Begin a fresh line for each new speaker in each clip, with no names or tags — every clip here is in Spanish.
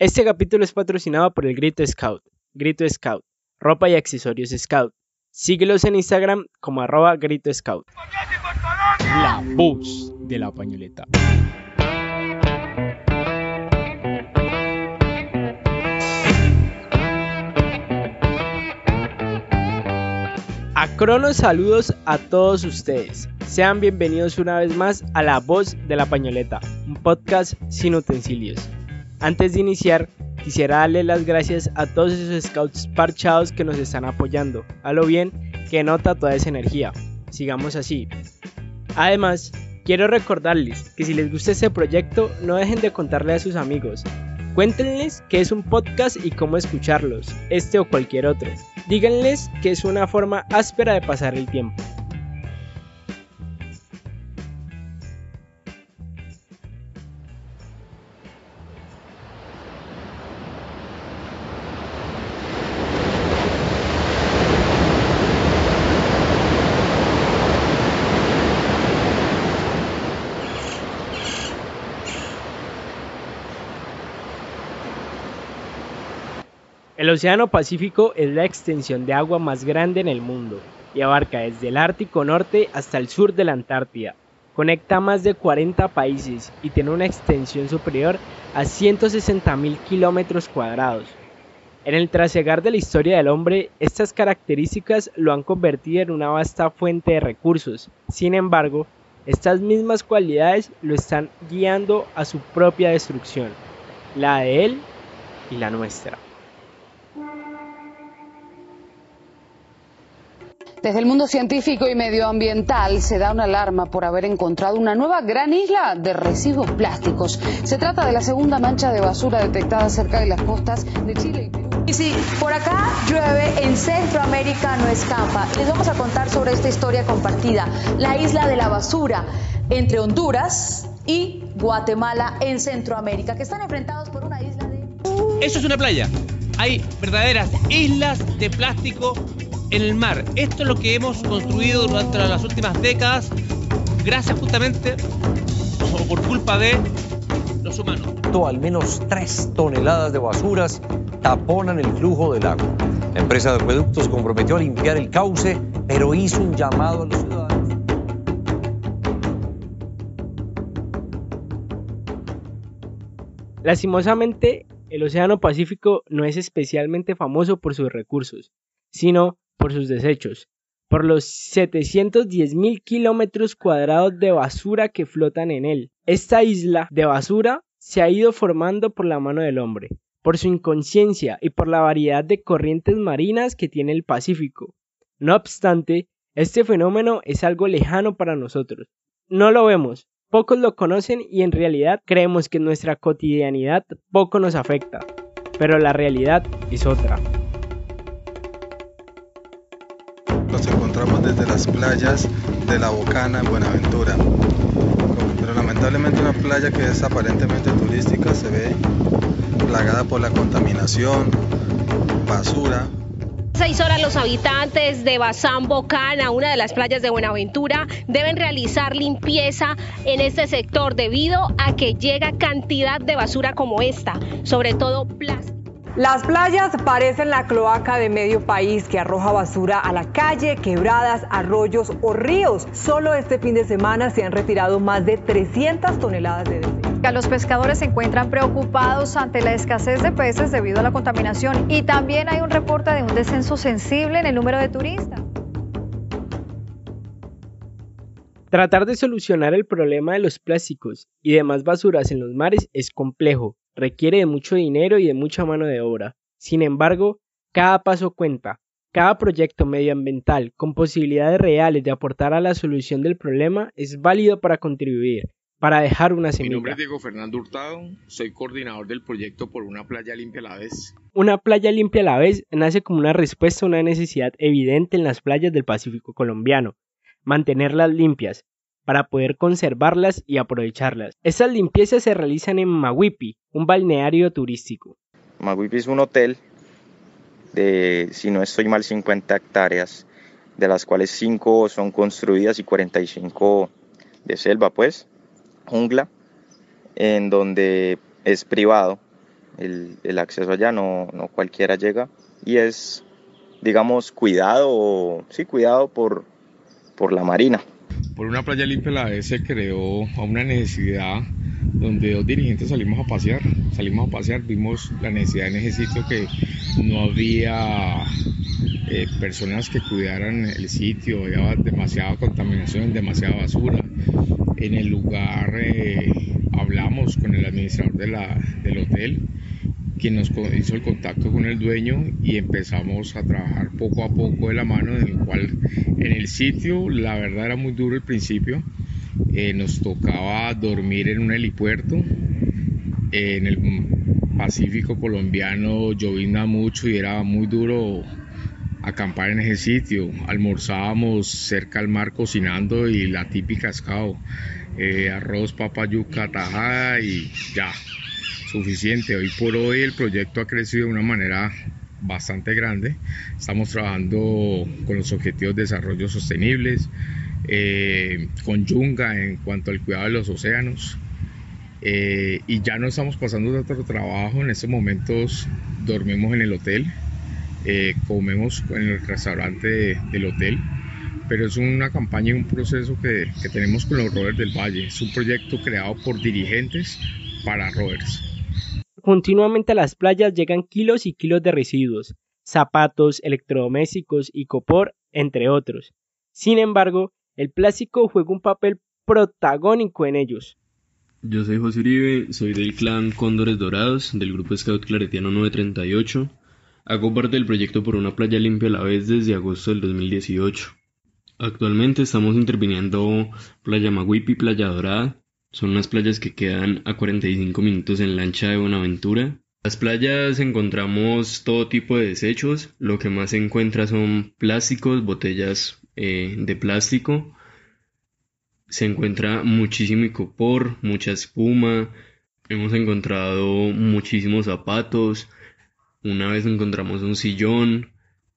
Este capítulo es patrocinado por el Grito Scout. Grito Scout, ropa y accesorios Scout. Síguelos en Instagram como arroba Grito Scout. La voz de la pañoleta. A Cronos saludos a todos ustedes. Sean bienvenidos una vez más a La Voz de la Pañoleta, un podcast sin utensilios. Antes de iniciar, quisiera darle las gracias a todos esos scouts parchados que nos están apoyando. A lo bien que nota toda esa energía. Sigamos así. Además, quiero recordarles que si les gusta este proyecto, no dejen de contarle a sus amigos. Cuéntenles qué es un podcast y cómo escucharlos, este o cualquier otro. Díganles que es una forma áspera de pasar el tiempo. El Océano Pacífico es la extensión de agua más grande en el mundo y abarca desde el Ártico Norte hasta el sur de la Antártida. Conecta más de 40 países y tiene una extensión superior a 160.000 kilómetros cuadrados. En el trasegar de la historia del hombre, estas características lo han convertido en una vasta fuente de recursos. Sin embargo, estas mismas cualidades lo están guiando a su propia destrucción, la de él y la nuestra.
Desde el mundo científico y medioambiental se da una alarma por haber encontrado una nueva gran isla de residuos plásticos. Se trata de la segunda mancha de basura detectada cerca de las costas de Chile y Perú.
Y si por acá llueve, en Centroamérica no escampa. Les vamos a contar sobre esta historia compartida, la isla de la basura entre Honduras y Guatemala en Centroamérica, que están enfrentados por una isla de...
Eso es una playa. Hay verdaderas islas de plástico en el mar. Esto es lo que hemos construido durante las últimas décadas, gracias justamente o por culpa de los humanos.
Al menos 3 toneladas de basuras taponan el flujo del agua. La empresa de acueductos comprometió a limpiar el cauce, pero hizo un llamado a los ciudadanos.
Lastimosamente, el Océano Pacífico no es especialmente famoso por sus recursos, sino por sus desechos, por los 710 mil kilómetros cuadrados de basura que flotan en él. Esta isla de basura se ha ido formando por la mano del hombre, por su inconsciencia y por la variedad de corrientes marinas que tiene el Pacífico. No obstante, este fenómeno es algo lejano para nosotros. No lo vemos, pocos lo conocen y en realidad creemos que nuestra cotidianidad poco nos afecta, pero la realidad es otra.
Desde las playas de La Bocana en Buenaventura. Pero lamentablemente una playa que es aparentemente turística se ve plagada por la contaminación, basura,
Seis horas los habitantes de Bazán Bocana, una de las playas de Buenaventura, deben realizar limpieza en este sector debido a que llega cantidad de basura como esta, sobre todo plástico.
Las playas parecen la cloaca de medio país que arroja basura a la calle, quebradas, arroyos o ríos. Solo este fin de semana se han retirado más de 300 toneladas de desechos.
Los pescadores se encuentran preocupados ante la escasez de peces debido a la contaminación y también hay un reporte de un descenso sensible en el número de turistas.
Tratar de solucionar el problema de los plásticos y demás basuras en los mares es complejo, requiere de mucho dinero y de mucha mano de obra. Sin embargo, cada paso cuenta. Cada proyecto medioambiental con posibilidades reales de aportar a la solución del problema es válido para contribuir, para dejar una semilla.
Mi nombre es Diego Fernando Hurtado, soy coordinador del proyecto por una playa limpia a la vez.
Una playa limpia a la vez nace como una respuesta a una necesidad evidente en las playas del Pacífico colombiano, mantenerlas limpias, para poder conservarlas y aprovecharlas. Estas limpiezas se realizan en Maguipi, un balneario turístico.
Maguipi es un hotel de, si no estoy mal, 50 hectáreas, de las cuales 5 son construidas y 45 de selva, pues, jungla, en donde es privado, el, acceso allá, no, no, cualquiera llega y es, digamos, cuidado, sí, cuidado por, por la marina.
Por una playa limpia la vez se creó a una necesidad donde dos dirigentes salimos a pasear, salimos a pasear, vimos la necesidad en ese que no había eh, personas que cuidaran el sitio, había demasiada contaminación, demasiada basura. En el lugar eh, hablamos con el administrador del hotel, quien nos hizo el contacto con el dueño y empezamos a trabajar poco a poco de la mano, en el cual en el sitio la verdad era muy duro al principio, eh, nos tocaba dormir en un helipuerto, en el Pacífico colombiano llovina mucho y era muy duro acampar en ese sitio. Almorzábamos cerca al mar cocinando y la típica escao, eh, arroz, papa, yuca, tajada y ya, suficiente. Hoy por hoy el proyecto ha crecido de una manera bastante grande. Estamos trabajando con los objetivos de desarrollo sostenibles, eh, con Yunga en cuanto al cuidado de los océanos. Eh, y ya no estamos pasando de otro trabajo. En estos momentos dormimos en el hotel, eh, comemos en el restaurante del hotel. Pero es una campaña y un proceso que, que tenemos con los rovers del Valle. Es un proyecto creado por dirigentes para rovers.
Continuamente a las playas llegan kilos y kilos de residuos, zapatos, electrodomésticos y copor, entre otros. Sin embargo, el plástico juega un papel protagónico en ellos.
Yo soy José Uribe, soy del clan Cóndores Dorados, del grupo Scout Claretiano 938. Hago parte del proyecto por una playa limpia a la vez desde agosto del 2018. Actualmente estamos interviniendo Playa Maguipi Playa Dorada. Son unas playas que quedan a 45 minutos en lancha de Buenaventura. En las playas encontramos todo tipo de desechos. Lo que más se encuentra son plásticos, botellas eh, de plástico. Se encuentra muchísimo icopor, mucha espuma. Hemos encontrado muchísimos zapatos. Una vez encontramos un sillón,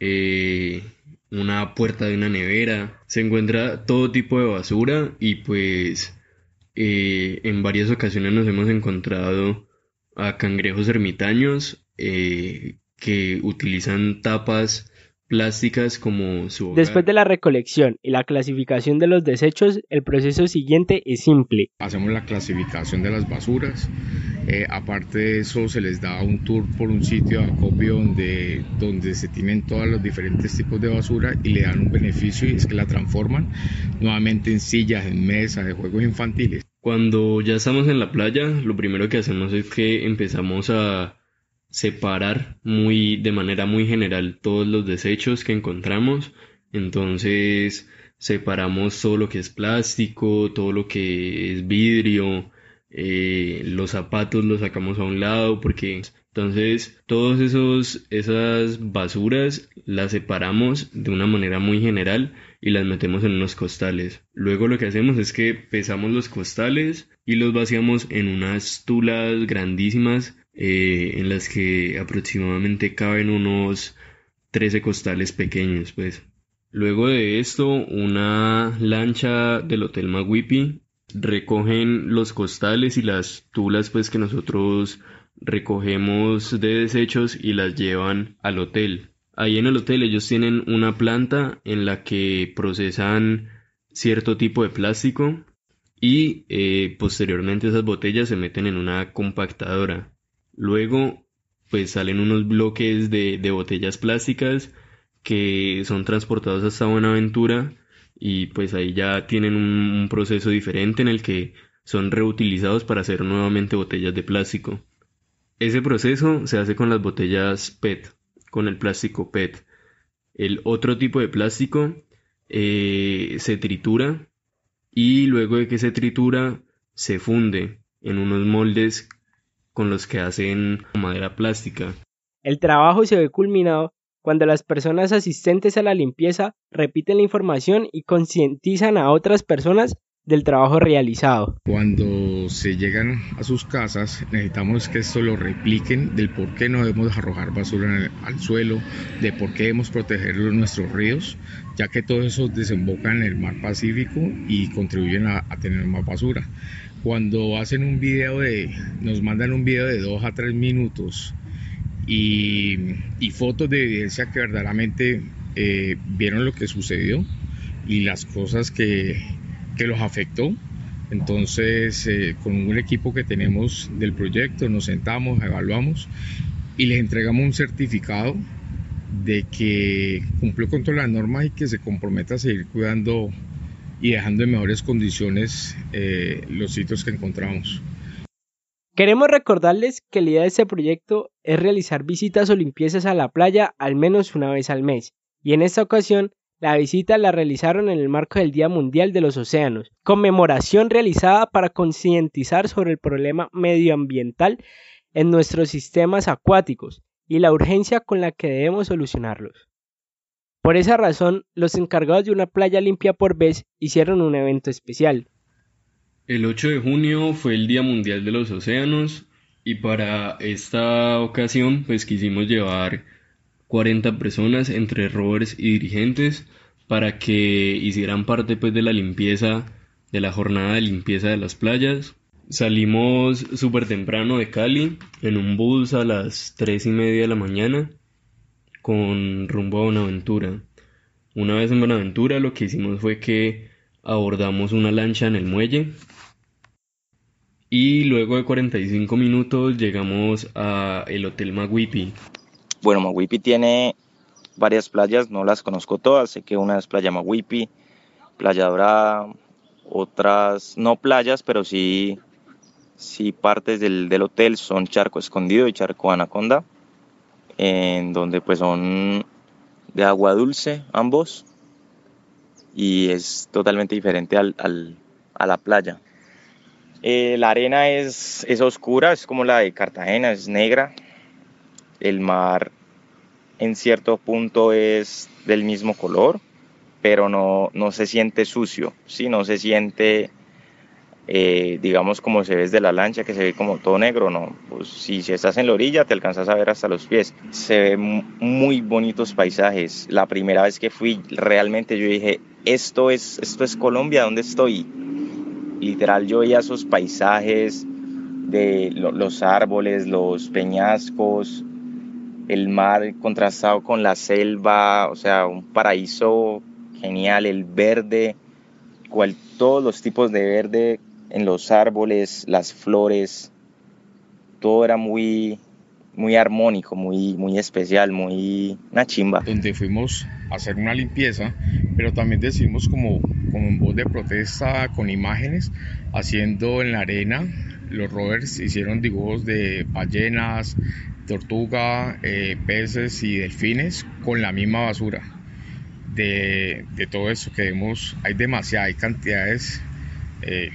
eh, una puerta de una nevera. Se encuentra todo tipo de basura y pues eh, en varias ocasiones nos hemos encontrado a cangrejos ermitaños que utilizan tapas plásticas como su
Después de la recolección y la clasificación de los desechos, el proceso siguiente es simple.
Hacemos la clasificación de las basuras. Eh, aparte de eso, se les da un tour por un sitio de acopio donde, donde se tienen todos los diferentes tipos de basura y le dan un beneficio y es que la transforman nuevamente en sillas, en mesas, de juegos infantiles.
Cuando ya estamos en la playa, lo primero que hacemos es que empezamos a separar muy de manera muy general todos los desechos que encontramos. Entonces separamos todo lo que es plástico todo lo que es vidrio eh, los zapatos los sacamos a un lado porque entonces todos esos esas basuras las separamos de una manera muy general y las metemos en unos costales luego lo que hacemos es que pesamos los costales y los vaciamos en unas tulas grandísimas eh, en las que aproximadamente caben unos 13 costales pequeños, pues. Luego de esto, una lancha del Hotel Maguipi recogen los costales y las tulas pues que nosotros recogemos de desechos y las llevan al hotel. Ahí en el hotel ellos tienen una planta en la que procesan cierto tipo de plástico y eh, posteriormente esas botellas se meten en una compactadora. Luego, pues salen unos bloques de, botellas plásticas que son transportados hasta Buenaventura y pues ahí ya tienen un, proceso diferente en el que son reutilizados para hacer nuevamente botellas de plástico. Ese proceso se hace con las botellas PET, con el plástico PET. El otro tipo de plástico eh, se tritura y luego de que se tritura se funde en unos moldes con los que hacen madera plástica.
El trabajo se ve culminado cuando las personas asistentes a la limpieza repiten la información y concientizan a otras personas del trabajo realizado.
Cuando se llegan a sus casas necesitamos que esto lo repliquen del por qué no debemos arrojar basura al suelo, de por qué debemos proteger nuestros ríos, ya que todo eso desemboca en el mar Pacífico y contribuyen a tener más basura. cuando hacen un video de, nos mandan un video de 2 a 3 minutos y, fotos de evidencia que verdaderamente eh, vieron lo que sucedió y las cosas que, que los afectó. Entonces, eh, con un equipo que tenemos del proyecto, nos sentamos, evaluamos y les entregamos un certificado de que cumplió con todas las normas y que se comprometa a seguir cuidando y dejando en mejores condiciones eh, los sitios que encontramos.
Queremos recordarles que la idea de este proyecto es realizar visitas o limpiezas a la playa al menos una vez al mes, y en esta ocasión la visita la realizaron en el marco del Día Mundial de los Océanos, conmemoración realizada para concientizar sobre el problema medioambiental en nuestros sistemas acuáticos y la urgencia con la que debemos solucionarlos. Por esa razón, los encargados de una playa limpia por vez hicieron un evento especial.
El 8 de junio fue el Día Mundial de los Océanos y para esta ocasión pues quisimos llevar 40 personas entre rovers y dirigentes para que hicieran parte pues de la limpieza de la jornada de limpieza de las playas. Salimos súper temprano de Cali en un bus a las 3 y media de la mañana con rumbo a Buenaventura. Una vez en Buenaventura lo que hicimos fue que abordamos una lancha en el muelle y luego de 45 minutos llegamos a el Hotel Maguipi
bueno, Maguipi tiene varias playas, no las conozco todas, sé que una es Playa Maguipi, Playa Dorada, otras no playas, pero sí, sí partes del, hotel son Charco Escondido y Charco Anaconda, en donde pues son de agua dulce ambos y es totalmente diferente al, a la playa. Eh, la arena es, es oscura, es como la de Cartagena, es negra. El mar en cierto punto es del mismo color, pero no, no se siente sucio, ¿sí? no se siente, eh, digamos, como se ve desde la lancha, que se ve como todo negro, no. Pues, si, si estás en la orilla te alcanzas a ver hasta los pies. Se ven muy bonitos paisajes. La primera vez que fui, realmente yo dije, esto es, esto es Colombia, ¿dónde estoy? Literal, yo veía esos paisajes de los árboles, los peñascos, el mar contrastado con la selva, o sea, un paraíso genial, el verde, cual, todos los tipos de verde en los árboles, las flores, todo era muy, muy armónico, muy, muy especial, muy una chimba.
Donde fuimos a hacer una limpieza, pero también decidimos como, como voz de protesta con imágenes, haciendo en la arena, los rovers hicieron dibujos de ballenas, tortuga, eh, peces y delfines con la misma basura. De, todo eso que vemos, hay demasiadas, hay cantidades eh,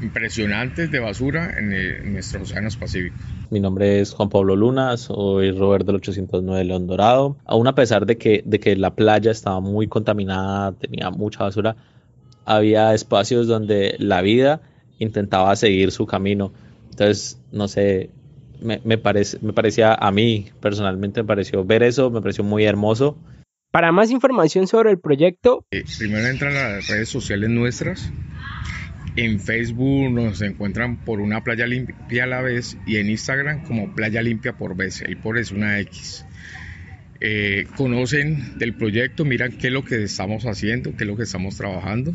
impresionantes de basura en, nuestros océanos pacíficos.
Mi nombre es Juan Pablo Luna, soy Robert del 809 de León Dorado. Aún a pesar de que, de que la playa estaba muy contaminada, tenía mucha basura, había espacios donde la vida intentaba seguir su camino. Entonces, no sé, me, parece, me parecía a mí personalmente, me pareció ver eso, me pareció muy hermoso.
Para más información sobre el proyecto,
eh, primero entran a las redes sociales nuestras. En Facebook nos encuentran por una playa limpia a la vez y en Instagram como playa limpia por vez. El por es una X. Eh, conocen del proyecto, miran qué es lo que estamos haciendo, qué es lo que estamos trabajando.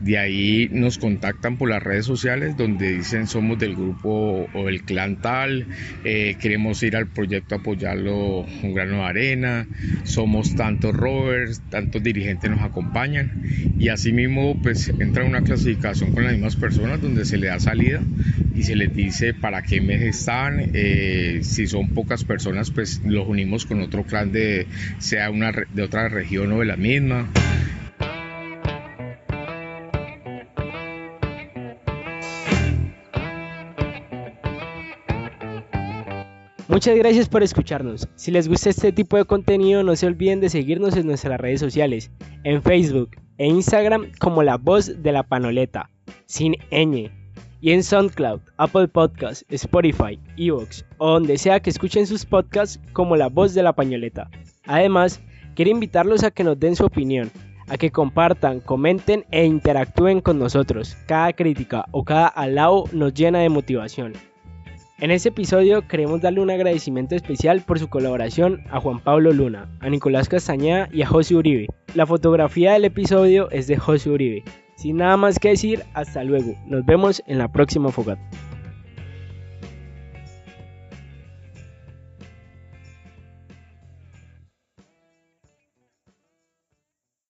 De ahí nos contactan por las redes sociales donde dicen somos del grupo o del clan tal, eh, queremos ir al proyecto apoyarlo un grano de arena, somos tantos rovers, tantos dirigentes nos acompañan y asimismo pues entra una clasificación con las mismas personas donde se le da salida y se les dice para qué mes están, eh, si son pocas personas pues los unimos con otro clan de sea una de otra región o de la misma.
Muchas gracias por escucharnos. Si les gusta este tipo de contenido, no se olviden de seguirnos en nuestras redes sociales, en Facebook e Instagram como La Voz de la Panoleta, sin ñ, y en SoundCloud, Apple Podcasts, Spotify, Evox o donde sea que escuchen sus podcasts como La Voz de la Pañoleta. Además, quiero invitarlos a que nos den su opinión a que compartan, comenten e interactúen con nosotros. Cada crítica o cada alao nos llena de motivación. En este episodio queremos darle un agradecimiento especial por su colaboración a Juan Pablo Luna, a Nicolás Castañeda y a José Uribe. La fotografía del episodio es de José Uribe. Sin nada más que decir, hasta luego. Nos vemos en la próxima fogata.